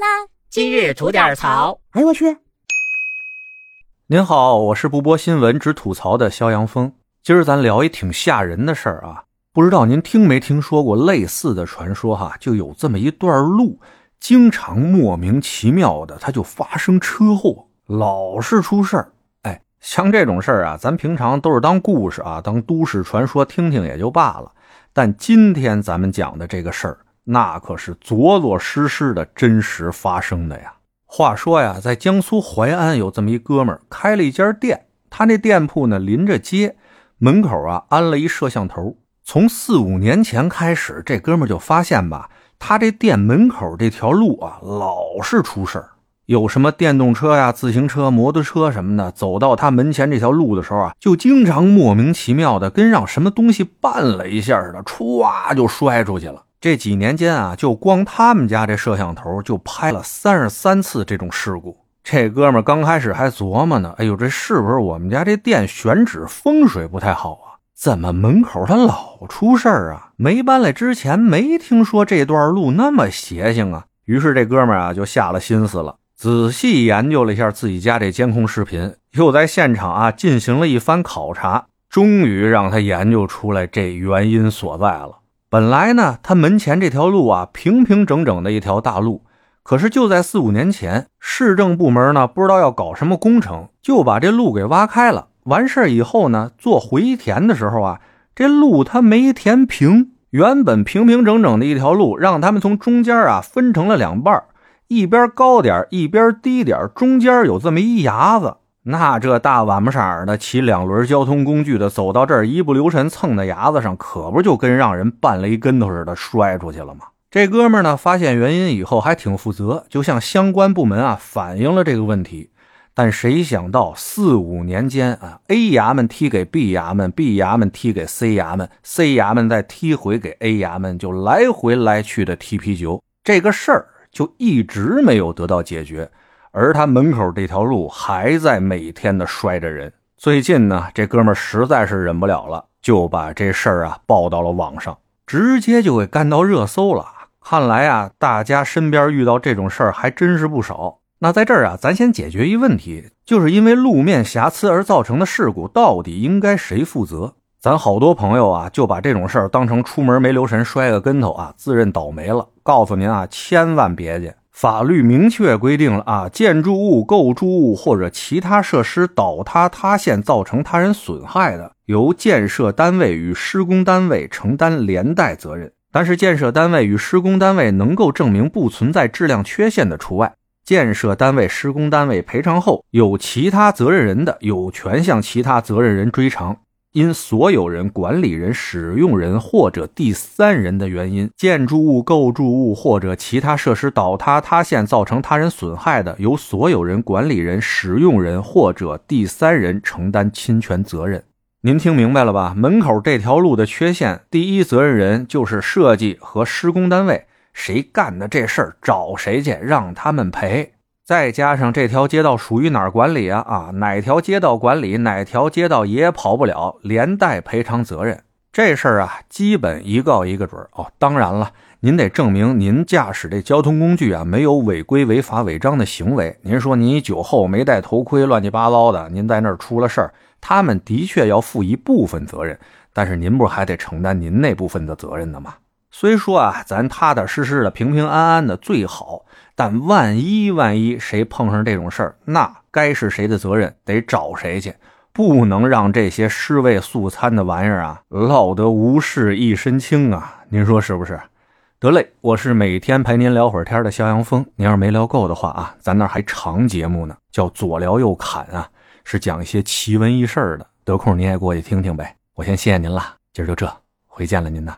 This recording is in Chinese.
啦！今日吐点槽。哎呦我去！您好，我是不播新闻只吐槽的肖阳峰。今儿咱聊一挺吓人的事儿啊，不知道您听没听说过类似的传说哈？就有这么一段路，经常莫名其妙的，它就发生车祸，老是出事儿。哎，像这种事儿啊，咱平常都是当故事啊，当都市传说听听也就罢了。但今天咱们讲的这个事儿。那可是着着实实的真实发生的呀！话说呀，在江苏淮安有这么一哥们儿开了一家店，他那店铺呢临着街，门口啊安了一摄像头。从四五年前开始，这哥们儿就发现吧，他这店门口这条路啊老是出事儿，有什么电动车呀、自行车、摩托车什么的，走到他门前这条路的时候啊，就经常莫名其妙的跟让什么东西绊了一下似的，歘就摔出去了。这几年间啊，就光他们家这摄像头就拍了三十三次这种事故。这哥们刚开始还琢磨呢，哎呦，这是不是我们家这店选址风水不太好啊？怎么门口它老出事儿啊？没搬来之前没听说这段路那么邪性啊。于是这哥们啊就下了心思了，仔细研究了一下自己家这监控视频，又在现场啊进行了一番考察，终于让他研究出来这原因所在了。本来呢，他门前这条路啊，平平整整的一条大路。可是就在四五年前，市政部门呢，不知道要搞什么工程，就把这路给挖开了。完事以后呢，做回填的时候啊，这路它没填平。原本平平整整的一条路，让他们从中间啊分成了两半，一边高点，一边低点，中间有这么一牙子。那这大晚不色的骑两轮交通工具的走到这儿，一不留神蹭在牙子上，可不就跟让人绊了一跟头似的摔出去了吗？这哥们呢，发现原因以后还挺负责，就向相关部门啊反映了这个问题。但谁想到四五年间啊，A 衙门踢给 B 衙门，B 衙门踢给 C 衙门，C 衙门再踢回给 A 衙门，就来回来去的踢皮球，这个事儿就一直没有得到解决。而他门口这条路还在每天的摔着人。最近呢，这哥们实在是忍不了了，就把这事儿啊报到了网上，直接就给干到热搜了。看来啊，大家身边遇到这种事儿还真是不少。那在这儿啊，咱先解决一问题，就是因为路面瑕疵而造成的事故，到底应该谁负责？咱好多朋友啊，就把这种事儿当成出门没留神摔个跟头啊，自认倒霉了。告诉您啊，千万别介。法律明确规定了啊，建筑物、构筑物或者其他设施倒塌塌陷造成他人损害的，由建设单位与施工单位承担连带责任。但是，建设单位与施工单位能够证明不存在质量缺陷的除外。建设单位、施工单位赔偿后，有其他责任人的，有权向其他责任人追偿。因所有人、管理人、使用人或者第三人的原因，建筑物、构筑物或者其他设施倒塌塌陷造成他人损害的，由所有人、管理人、使用人或者第三人承担侵权责任。您听明白了吧？门口这条路的缺陷，第一责任人就是设计和施工单位，谁干的这事儿，找谁去，让他们赔。再加上这条街道属于哪儿管理啊？啊，哪条街道管理，哪条街道也跑不了，连带赔偿责任。这事儿啊，基本一告一个准哦。当然了，您得证明您驾驶这交通工具啊没有违规、违法、违章的行为。您说您酒后没戴头盔，乱七八糟的，您在那儿出了事儿，他们的确要负一部分责任，但是您不是还得承担您那部分的责任的吗？虽说啊，咱踏踏实实的、平平安安的最好，但万一万一谁碰上这种事儿，那该是谁的责任得找谁去，不能让这些尸位素餐的玩意儿啊落得无事一身轻啊！您说是不是？得嘞，我是每天陪您聊会儿天的肖阳峰。您要是没聊够的话啊，咱那还长节目呢，叫左聊右侃啊，是讲一些奇闻异事的。得空您也过去听听呗。我先谢谢您了，今儿就这，回见了您呐。